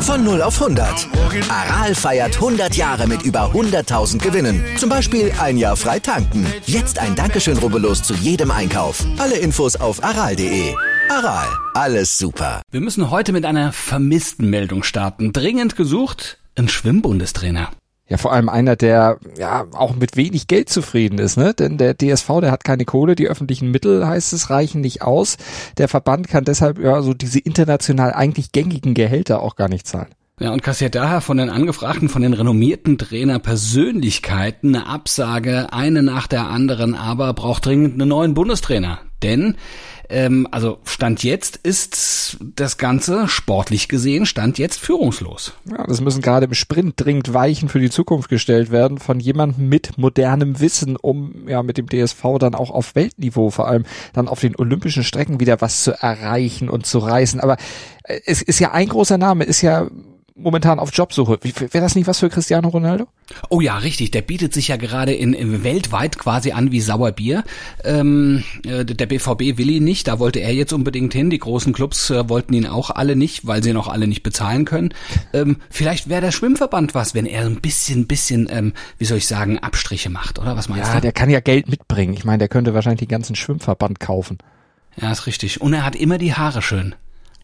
Von 0 auf 100. Aral feiert 100 Jahre mit über 100.000 Gewinnen. Zum Beispiel ein Jahr frei tanken. Jetzt ein Dankeschön, rubbellos zu jedem Einkauf. Alle Infos auf aral.de. Aral, alles super. Wir müssen heute mit einer vermissten Meldung starten. Dringend gesucht, ein Schwimmbundestrainer. Ja, vor allem einer, der ja auch mit wenig Geld zufrieden ist, ne? Denn der DSV, der hat keine Kohle, die öffentlichen Mittel, heißt es, reichen nicht aus. Der Verband kann deshalb ja so diese international eigentlich gängigen Gehälter auch gar nicht zahlen. Ja, und kassiert daher von den Angefragten, von den renommierten Trainer Persönlichkeiten eine Absage, eine nach der anderen, aber braucht dringend einen neuen Bundestrainer. Denn ähm, also Stand jetzt ist das Ganze sportlich gesehen Stand jetzt führungslos. Ja, das müssen gerade im Sprint dringend Weichen für die Zukunft gestellt werden von jemandem mit modernem Wissen, um ja mit dem DSV dann auch auf Weltniveau vor allem dann auf den olympischen Strecken wieder was zu erreichen und zu reißen. Aber äh, es ist ja ein großer Name, ist ja momentan auf Jobsuche. Wäre das nicht was für Cristiano Ronaldo? Oh ja, richtig. Der bietet sich ja gerade in, in weltweit quasi an wie Sauerbier. Ähm, äh, der BVB will ihn nicht. Da wollte er jetzt unbedingt hin. Die großen Clubs äh, wollten ihn auch alle nicht, weil sie ihn auch alle nicht bezahlen können. Ähm, vielleicht wäre der Schwimmverband was, wenn er ein bisschen, bisschen, ähm, wie soll ich sagen, Abstriche macht, oder? Was meinst ja, du? Ja, der kann ja Geld mitbringen. Ich meine, der könnte wahrscheinlich den ganzen Schwimmverband kaufen. Ja, ist richtig. Und er hat immer die Haare schön.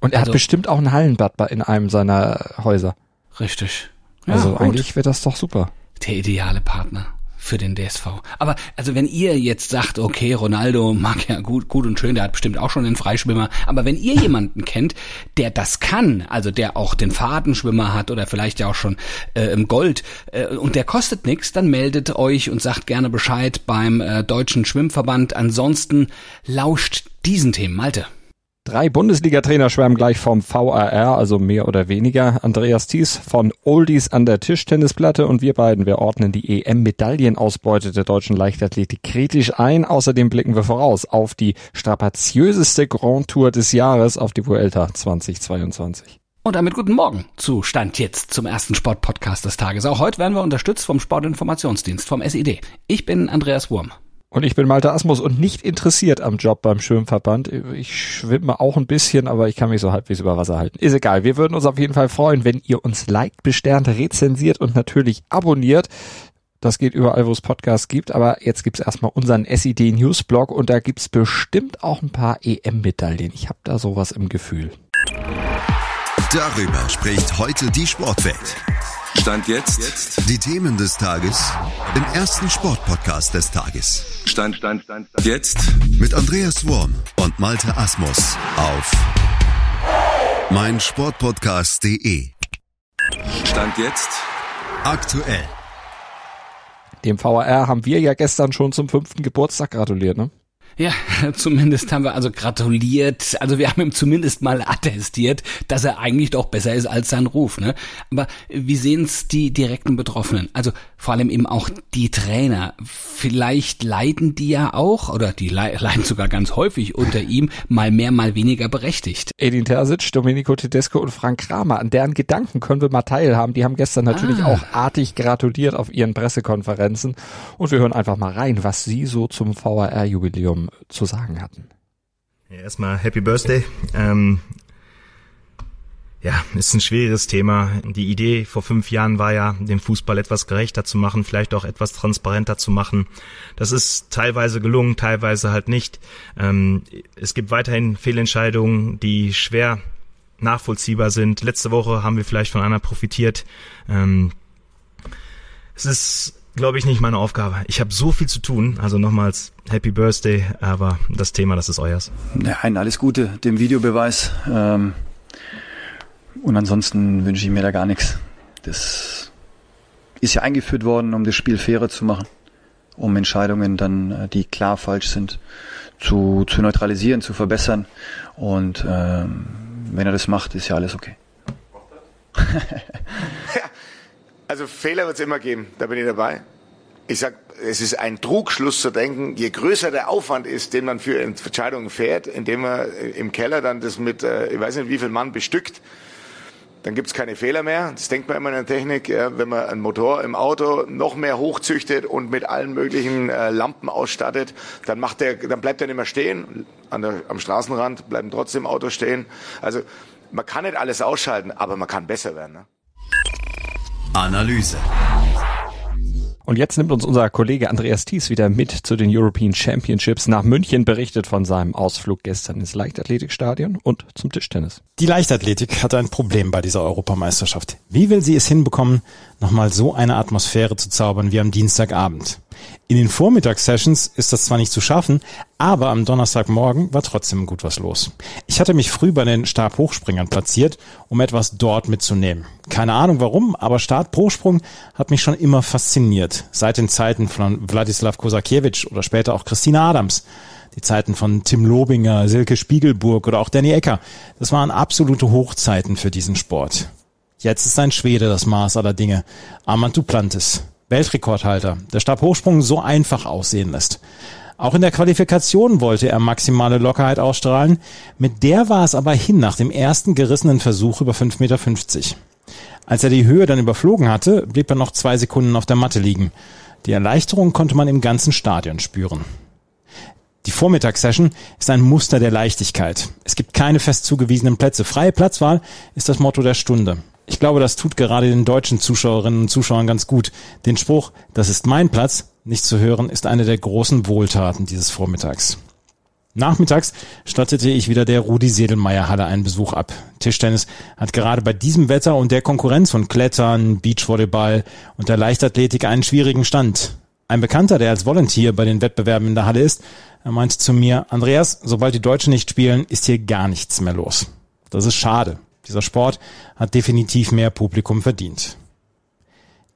Und er also, hat bestimmt auch ein Hallenbad in einem seiner Häuser. Richtig. Ja, also gut. eigentlich wäre das doch super. Der ideale Partner für den DSV. Aber also wenn ihr jetzt sagt, okay, Ronaldo mag ja gut, gut und schön, der hat bestimmt auch schon einen Freischwimmer, aber wenn ihr jemanden kennt, der das kann, also der auch den Fadenschwimmer hat oder vielleicht ja auch schon äh, im Gold äh, und der kostet nichts, dann meldet euch und sagt gerne Bescheid beim äh, Deutschen Schwimmverband. Ansonsten lauscht diesen Themen. Malte. Drei Bundesliga-Trainer schwärmen gleich vom VAR, also mehr oder weniger. Andreas Thies von Oldies an der Tischtennisplatte und wir beiden, wir ordnen die EM-Medaillenausbeute der deutschen Leichtathletik kritisch ein. Außerdem blicken wir voraus auf die strapaziöseste Grand Tour des Jahres auf die Vuelta 2022. Und damit guten Morgen zu Stand jetzt zum ersten Sportpodcast des Tages. Auch heute werden wir unterstützt vom Sportinformationsdienst, vom SID. Ich bin Andreas Wurm. Und ich bin Malte Asmus und nicht interessiert am Job beim Schwimmverband. Ich schwimme auch ein bisschen, aber ich kann mich so halbwegs über Wasser halten. Ist egal. Wir würden uns auf jeden Fall freuen, wenn ihr uns liked, besternt, rezensiert und natürlich abonniert. Das geht überall, wo es Podcasts gibt. Aber jetzt gibt's erstmal unseren SID Newsblog und da gibt's bestimmt auch ein paar EM-Medaillen. Ich habe da sowas im Gefühl. Darüber spricht heute die Sportwelt. Stand jetzt. jetzt. Die Themen des Tages im ersten Sportpodcast des Tages. Stand, Stand, Stand, Stand. Jetzt. Mit Andreas Worm und Malte Asmus auf meinsportpodcast.de. Stand jetzt. Aktuell. Dem VAR haben wir ja gestern schon zum fünften Geburtstag gratuliert, ne? Ja, zumindest haben wir also gratuliert. Also wir haben ihm zumindest mal attestiert, dass er eigentlich doch besser ist als sein Ruf. Ne? Aber wie sehen es die direkten Betroffenen? Also vor allem eben auch die Trainer. Vielleicht leiden die ja auch, oder die leiden sogar ganz häufig unter ihm, mal mehr, mal weniger berechtigt. Edin Terzic, Domenico Tedesco und Frank Kramer, an deren Gedanken können wir mal teilhaben. Die haben gestern natürlich ah. auch artig gratuliert auf ihren Pressekonferenzen. Und wir hören einfach mal rein, was sie so zum VAR-Jubiläum zu sagen hatten. Ja, erstmal Happy Birthday. Ähm, ja, ist ein schwieriges Thema. Die Idee vor fünf Jahren war ja, den Fußball etwas gerechter zu machen, vielleicht auch etwas transparenter zu machen. Das ist teilweise gelungen, teilweise halt nicht. Ähm, es gibt weiterhin Fehlentscheidungen, die schwer nachvollziehbar sind. Letzte Woche haben wir vielleicht von einer profitiert. Ähm, es ist glaube ich, nicht meine Aufgabe. Ich habe so viel zu tun. Also nochmals Happy Birthday, aber das Thema, das ist euers. Nein, alles Gute, dem Videobeweis. Ähm, und ansonsten wünsche ich mir da gar nichts. Das ist ja eingeführt worden, um das Spiel fairer zu machen, um Entscheidungen dann, äh, die klar falsch sind, zu, zu neutralisieren, zu verbessern. Und ähm, wenn er das macht, ist ja alles okay. Also Fehler wird es immer geben, da bin ich dabei. Ich sag, es ist ein Trugschluss zu denken, je größer der Aufwand ist, den man für Entscheidungen fährt, indem man im Keller dann das mit, äh, ich weiß nicht wie viel Mann bestückt, dann gibt's keine Fehler mehr. Das denkt man immer in der Technik, ja, wenn man einen Motor im Auto noch mehr hochzüchtet und mit allen möglichen äh, Lampen ausstattet, dann macht der, dann bleibt er nicht mehr stehen. An der, am Straßenrand bleiben trotzdem Autos stehen. Also man kann nicht alles ausschalten, aber man kann besser werden. Ne? Analyse. Und jetzt nimmt uns unser Kollege Andreas Thies wieder mit zu den European Championships nach München, berichtet von seinem Ausflug gestern ins Leichtathletikstadion und zum Tischtennis. Die Leichtathletik hat ein Problem bei dieser Europameisterschaft. Wie will sie es hinbekommen, nochmal so eine Atmosphäre zu zaubern wie am Dienstagabend? In den Vormittagssessions ist das zwar nicht zu schaffen, aber am Donnerstagmorgen war trotzdem gut was los. Ich hatte mich früh bei den Stabhochspringern platziert, um etwas dort mitzunehmen. Keine Ahnung warum, aber Stabhochsprung hat mich schon immer fasziniert. Seit den Zeiten von Wladislav Kosakiewicz oder später auch Christina Adams. Die Zeiten von Tim Lobinger, Silke Spiegelburg oder auch Danny Ecker. Das waren absolute Hochzeiten für diesen Sport. Jetzt ist ein Schwede das Maß aller Dinge. Armand Duplantis. Weltrekordhalter, der Stabhochsprung so einfach aussehen lässt. Auch in der Qualifikation wollte er maximale Lockerheit ausstrahlen. Mit der war es aber hin nach dem ersten gerissenen Versuch über 5,50 Meter. Als er die Höhe dann überflogen hatte, blieb er noch zwei Sekunden auf der Matte liegen. Die Erleichterung konnte man im ganzen Stadion spüren. Die Vormittagssession ist ein Muster der Leichtigkeit. Es gibt keine fest zugewiesenen Plätze. Freie Platzwahl ist das Motto der Stunde. Ich glaube, das tut gerade den deutschen Zuschauerinnen und Zuschauern ganz gut. Den Spruch, das ist mein Platz, nicht zu hören, ist eine der großen Wohltaten dieses Vormittags. Nachmittags stattete ich wieder der Rudi Sedelmeier Halle einen Besuch ab. Tischtennis hat gerade bei diesem Wetter und der Konkurrenz von Klettern, Beachvolleyball und der Leichtathletik einen schwierigen Stand. Ein Bekannter, der als Volunteer bei den Wettbewerben in der Halle ist, er meinte zu mir, Andreas, sobald die Deutschen nicht spielen, ist hier gar nichts mehr los. Das ist schade. Dieser Sport hat definitiv mehr Publikum verdient.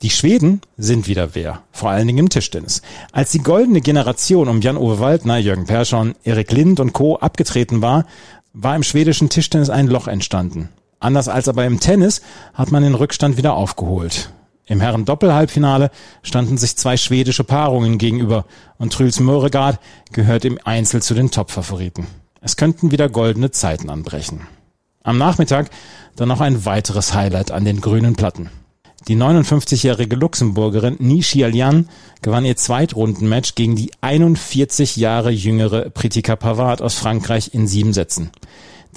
Die Schweden sind wieder wer, vor allen Dingen im Tischtennis. Als die goldene Generation um Jan-Ove Waldner, Jürgen Persson, Erik Lind und Co. abgetreten war, war im schwedischen Tischtennis ein Loch entstanden. Anders als aber im Tennis hat man den Rückstand wieder aufgeholt. Im Herren-Doppel-Halbfinale standen sich zwei schwedische Paarungen gegenüber und Trüls Möregard gehört im Einzel zu den Top-Favoriten. Es könnten wieder goldene Zeiten anbrechen. Am Nachmittag dann noch ein weiteres Highlight an den grünen Platten. Die 59-jährige Luxemburgerin Nishi Alian gewann ihr Zweitrundenmatch gegen die 41 Jahre jüngere Pritika Pavard aus Frankreich in sieben Sätzen.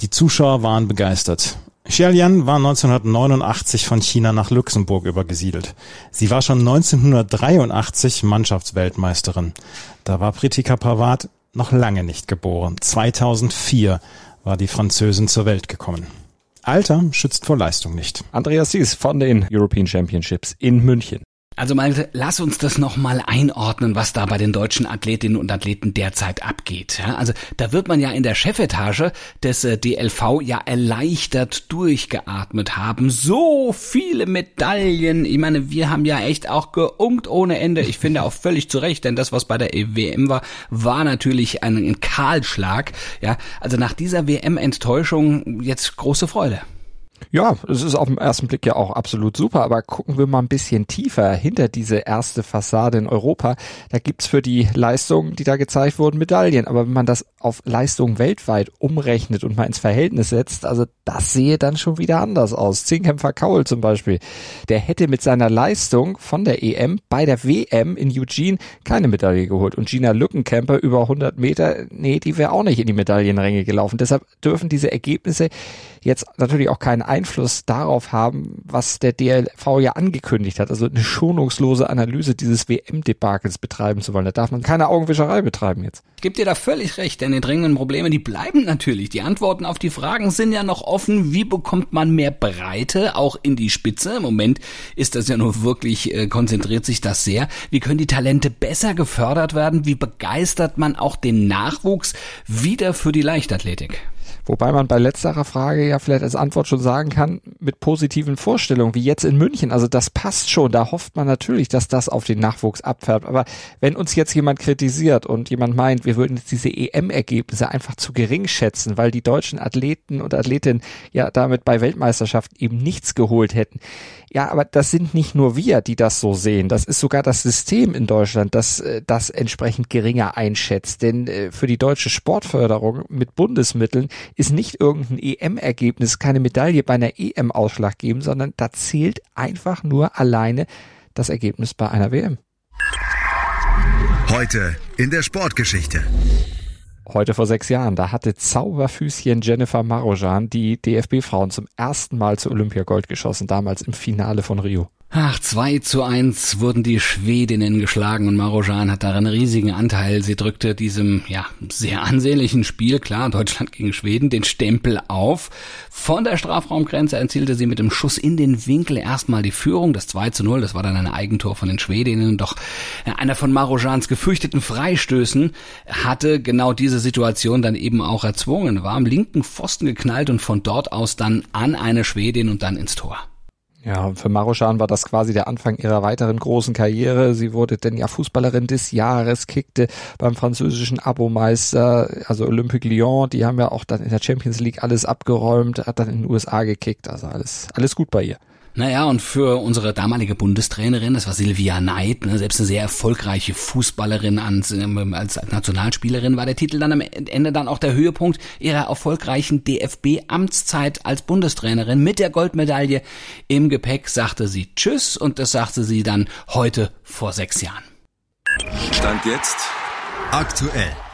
Die Zuschauer waren begeistert. Xiaolian war 1989 von China nach Luxemburg übergesiedelt. Sie war schon 1983 Mannschaftsweltmeisterin. Da war Pritika Pavard noch lange nicht geboren. 2004 war die Französin zur Welt gekommen. Alter schützt vor Leistung nicht. Andreas Sies von den European Championships in München. Also Malte, lass uns das nochmal einordnen, was da bei den deutschen Athletinnen und Athleten derzeit abgeht. Ja, also da wird man ja in der Chefetage des äh, DLV ja erleichtert durchgeatmet haben. So viele Medaillen. Ich meine, wir haben ja echt auch geunkt ohne Ende. Ich finde auch völlig zu Recht, denn das, was bei der WM war, war natürlich ein, ein Kahlschlag. Ja, also nach dieser WM-Enttäuschung jetzt große Freude. Ja, es ist auf den ersten Blick ja auch absolut super, aber gucken wir mal ein bisschen tiefer hinter diese erste Fassade in Europa. Da gibt's für die Leistungen, die da gezeigt wurden, Medaillen. Aber wenn man das auf Leistungen weltweit umrechnet und mal ins Verhältnis setzt, also das sehe dann schon wieder anders aus. Zehnkämpfer Kaul zum Beispiel, der hätte mit seiner Leistung von der EM bei der WM in Eugene keine Medaille geholt. Und Gina Lückenkämper über 100 Meter, nee, die wäre auch nicht in die Medaillenränge gelaufen. Deshalb dürfen diese Ergebnisse jetzt natürlich auch keinen Einfluss darauf haben, was der DLV ja angekündigt hat, also eine schonungslose Analyse dieses WM-Debakels betreiben zu wollen. Da darf man keine Augenwischerei betreiben jetzt. Ich gebe dir da völlig recht, denn die dringenden Probleme, die bleiben natürlich. Die Antworten auf die Fragen sind ja noch offen. Wie bekommt man mehr Breite auch in die Spitze? Im Moment ist das ja nur wirklich, äh, konzentriert sich das sehr. Wie können die Talente besser gefördert werden? Wie begeistert man auch den Nachwuchs wieder für die Leichtathletik? Wobei man bei letzterer Frage ja vielleicht als Antwort schon sagen kann, mit positiven Vorstellungen, wie jetzt in München. Also das passt schon. Da hofft man natürlich, dass das auf den Nachwuchs abfärbt. Aber wenn uns jetzt jemand kritisiert und jemand meint, wir würden jetzt diese EM-Ergebnisse einfach zu gering schätzen, weil die deutschen Athleten und Athletinnen ja damit bei Weltmeisterschaften eben nichts geholt hätten. Ja, aber das sind nicht nur wir, die das so sehen. Das ist sogar das System in Deutschland, das äh, das entsprechend geringer einschätzt. Denn äh, für die deutsche Sportförderung mit Bundesmitteln ist nicht irgendein EM-Ergebnis, keine Medaille bei einer EM ausschlaggebend, sondern da zählt einfach nur alleine das Ergebnis bei einer WM. Heute in der Sportgeschichte. Heute vor sechs Jahren, da hatte Zauberfüßchen Jennifer Marojan die DFB-Frauen zum ersten Mal zu Olympiagold geschossen, damals im Finale von Rio. Ach, 2 zu 1 wurden die Schwedinnen geschlagen und Marojan hat daran einen riesigen Anteil. Sie drückte diesem, ja, sehr ansehnlichen Spiel, klar, Deutschland gegen Schweden, den Stempel auf. Von der Strafraumgrenze erzielte sie mit dem Schuss in den Winkel erstmal die Führung, das 2 zu 0, das war dann ein Eigentor von den Schwedinnen, doch einer von Marojans gefürchteten Freistößen hatte genau diese Situation dann eben auch erzwungen, war am linken Pfosten geknallt und von dort aus dann an eine Schwedin und dann ins Tor. Ja, für Maroschan war das quasi der Anfang ihrer weiteren großen Karriere. Sie wurde denn ja Fußballerin des Jahres, kickte beim französischen Abomeister, also Olympique Lyon. Die haben ja auch dann in der Champions League alles abgeräumt, hat dann in den USA gekickt. Also alles, alles gut bei ihr. Naja, und für unsere damalige Bundestrainerin, das war Silvia Neid, ne, selbst eine sehr erfolgreiche Fußballerin als, ähm, als Nationalspielerin, war der Titel dann am Ende dann auch der Höhepunkt ihrer erfolgreichen DFB-Amtszeit als Bundestrainerin. Mit der Goldmedaille im Gepäck sagte sie Tschüss und das sagte sie dann heute vor sechs Jahren. Stand jetzt Aktuell.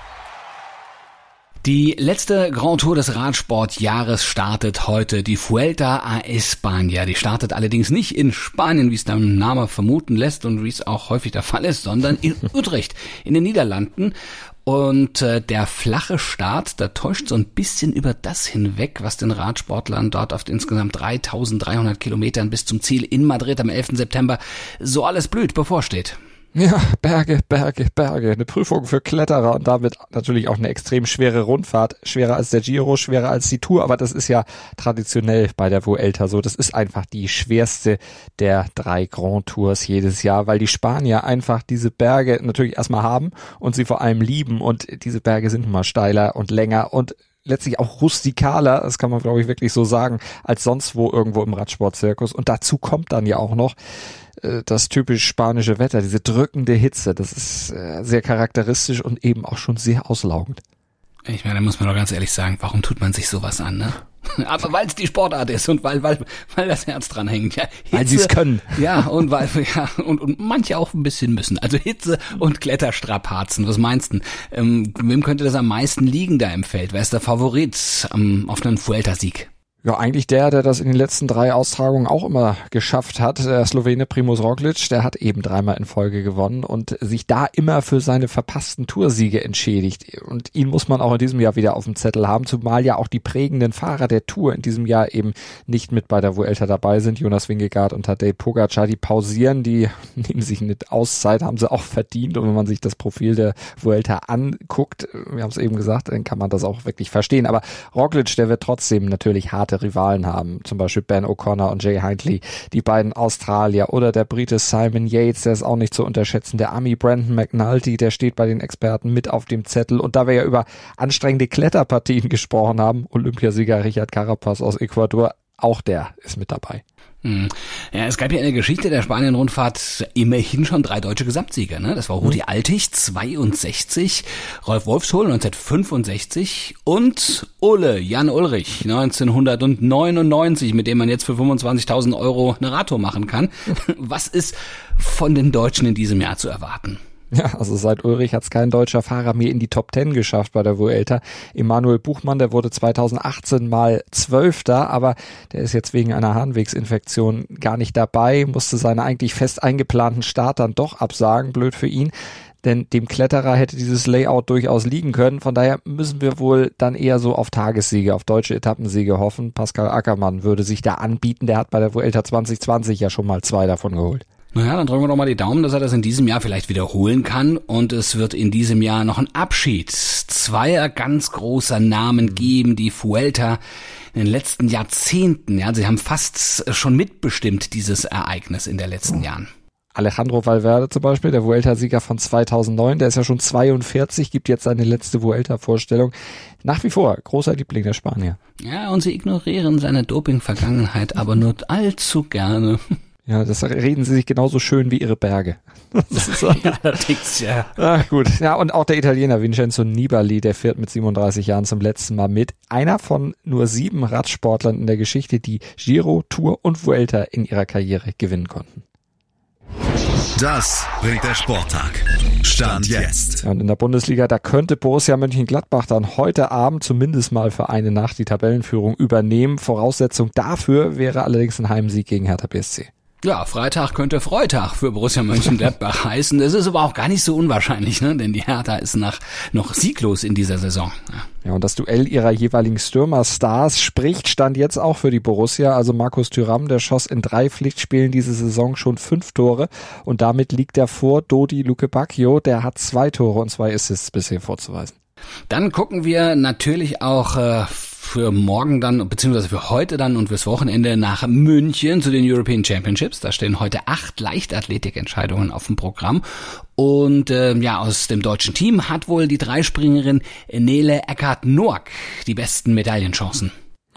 Die letzte Grand Tour des Radsportjahres startet heute, die Vuelta a España. Die startet allerdings nicht in Spanien, wie es der Name vermuten lässt und wie es auch häufig der Fall ist, sondern in Utrecht, in den Niederlanden. Und äh, der flache Start, da täuscht so ein bisschen über das hinweg, was den Radsportlern dort auf insgesamt 3300 Kilometern bis zum Ziel in Madrid am 11. September so alles blüht bevorsteht. Ja, Berge, Berge, Berge. Eine Prüfung für Kletterer und damit natürlich auch eine extrem schwere Rundfahrt. Schwerer als der Giro, schwerer als die Tour, aber das ist ja traditionell bei der Vuelta so. Das ist einfach die schwerste der drei Grand Tours jedes Jahr, weil die Spanier einfach diese Berge natürlich erstmal haben und sie vor allem lieben und diese Berge sind mal steiler und länger und letztlich auch rustikaler, das kann man glaube ich wirklich so sagen, als sonst wo irgendwo im Radsportzirkus. Und dazu kommt dann ja auch noch, das typisch spanische Wetter, diese drückende Hitze, das ist äh, sehr charakteristisch und eben auch schon sehr auslaugend. Ich meine, da muss man doch ganz ehrlich sagen, warum tut man sich sowas an, ne? Aber weil es die Sportart ist und weil, weil, weil das Herz dran hängt. Ja, Hitze, weil sie es können. Ja, und weil, ja, und, und manche auch ein bisschen müssen. Also Hitze und Kletterstrapazen. Was meinst du? Ähm, wem könnte das am meisten liegen da im Feld? Wer ist der Favorit ähm, auf einen Vuelta-Sieg? Ja, eigentlich der, der das in den letzten drei Austragungen auch immer geschafft hat, der Slowene Primus Roglic, der hat eben dreimal in Folge gewonnen und sich da immer für seine verpassten Toursiege entschädigt. Und ihn muss man auch in diesem Jahr wieder auf dem Zettel haben, zumal ja auch die prägenden Fahrer der Tour in diesem Jahr eben nicht mit bei der Vuelta dabei sind. Jonas Wingegaard und Tadej Pogacar, die pausieren, die nehmen sich eine Auszeit, haben sie auch verdient. Und wenn man sich das Profil der Vuelta anguckt, wir haben es eben gesagt, dann kann man das auch wirklich verstehen. Aber Roglic, der wird trotzdem natürlich harte harte Rivalen haben. Zum Beispiel Ben O'Connor und Jay Hindley, die beiden Australier oder der Brite Simon Yates, der ist auch nicht zu unterschätzen. Der Ami Brandon McNulty, der steht bei den Experten mit auf dem Zettel. Und da wir ja über anstrengende Kletterpartien gesprochen haben, Olympiasieger Richard Carapaz aus Ecuador, auch der ist mit dabei. Hm. Ja, es gab ja in der Geschichte der Spanien-Rundfahrt immerhin schon drei deutsche Gesamtsieger. Ne? Das war Rudi. Altig 62, Rolf Wolfshohl 1965 und Ulle Jan Ulrich 1999, mit dem man jetzt für 25.000 Euro eine Radtour machen kann. Was ist von den Deutschen in diesem Jahr zu erwarten? Ja, also seit Ulrich hat es kein deutscher Fahrer mehr in die Top Ten geschafft bei der Vuelta. Emanuel Buchmann, der wurde 2018 mal Zwölfter, aber der ist jetzt wegen einer Harnwegsinfektion gar nicht dabei, musste seinen eigentlich fest eingeplanten Start dann doch absagen, blöd für ihn. Denn dem Kletterer hätte dieses Layout durchaus liegen können. Von daher müssen wir wohl dann eher so auf Tagessiege, auf deutsche Etappensiege hoffen. Pascal Ackermann würde sich da anbieten. Der hat bei der Vuelta 2020 ja schon mal zwei davon geholt. Naja, dann drücken wir doch mal die Daumen, dass er das in diesem Jahr vielleicht wiederholen kann. Und es wird in diesem Jahr noch ein Abschied zweier ganz großer Namen geben, die Fuelta in den letzten Jahrzehnten, ja, sie haben fast schon mitbestimmt dieses Ereignis in den letzten Jahren. Alejandro Valverde zum Beispiel, der Vuelta-Sieger von 2009, der ist ja schon 42, gibt jetzt seine letzte Vuelta-Vorstellung. Nach wie vor großer Liebling der Spanier. Ja, und sie ignorieren seine Doping-Vergangenheit aber nur allzu gerne. Ja, das reden sie sich genauso schön wie ihre Berge. Das ist so. Ja, allerdings, ja. Ach gut. Ja, und auch der Italiener Vincenzo Nibali, der fährt mit 37 Jahren zum letzten Mal mit. Einer von nur sieben Radsportlern in der Geschichte, die Giro, Tour und Vuelta in ihrer Karriere gewinnen konnten. Das bringt der Sporttag. Stand jetzt. Ja, und in der Bundesliga, da könnte Borussia Mönchengladbach dann heute Abend zumindest mal für eine Nacht die Tabellenführung übernehmen. Voraussetzung dafür wäre allerdings ein Heimsieg gegen Hertha BSC. Ja, Freitag könnte Freitag für Borussia Mönchengladbach heißen. Das ist aber auch gar nicht so unwahrscheinlich, ne? denn die Hertha ist nach, noch sieglos in dieser Saison. Ja. Ja, und das Duell ihrer jeweiligen Stürmerstars spricht Stand jetzt auch für die Borussia. Also Markus Thüram, der schoss in drei Pflichtspielen diese Saison schon fünf Tore und damit liegt er vor Dodi Luke Bacchio. Der hat zwei Tore und zwei Assists bisher vorzuweisen. Dann gucken wir natürlich auch äh, für morgen dann, beziehungsweise für heute dann und fürs Wochenende nach München zu den European Championships. Da stehen heute acht Leichtathletikentscheidungen auf dem Programm. Und äh, ja, aus dem deutschen Team hat wohl die Dreispringerin Nele Eckart-Noack die besten Medaillenchancen.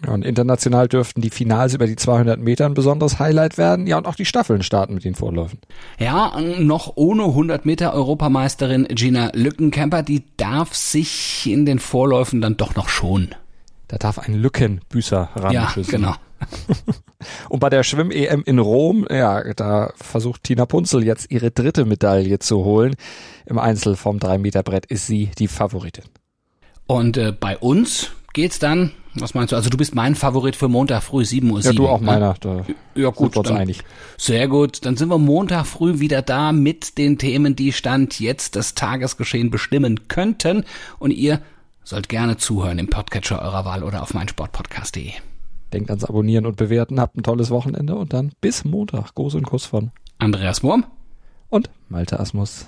Ja, und international dürften die Finals über die 200 Meter ein besonderes Highlight werden. Ja, und auch die Staffeln starten mit den Vorläufen. Ja, noch ohne 100 Meter Europameisterin Gina Lückenkämper, die darf sich in den Vorläufen dann doch noch schonen. Da darf ein Lückenbüßer ran. Ja, genau. Und bei der Schwimm-EM in Rom, ja, da versucht Tina Punzel jetzt ihre dritte Medaille zu holen. Im Einzel vom 3-Meter-Brett ist sie die Favoritin. Und äh, bei uns geht's dann, was meinst du? Also du bist mein Favorit für Montag früh 7 Uhr. Ja, 7, du auch ne? meiner. Da Ja gut, sind wir einig. sehr gut. Dann sind wir Montag früh wieder da mit den Themen, die Stand jetzt das Tagesgeschehen bestimmen könnten. Und ihr sollt gerne zuhören im Podcatcher eurer Wahl oder auf meinsportpodcast.de. Denkt ans Abonnieren und Bewerten, habt ein tolles Wochenende und dann bis Montag. Gruß und Kuss von Andreas Wurm. und Malte Asmus.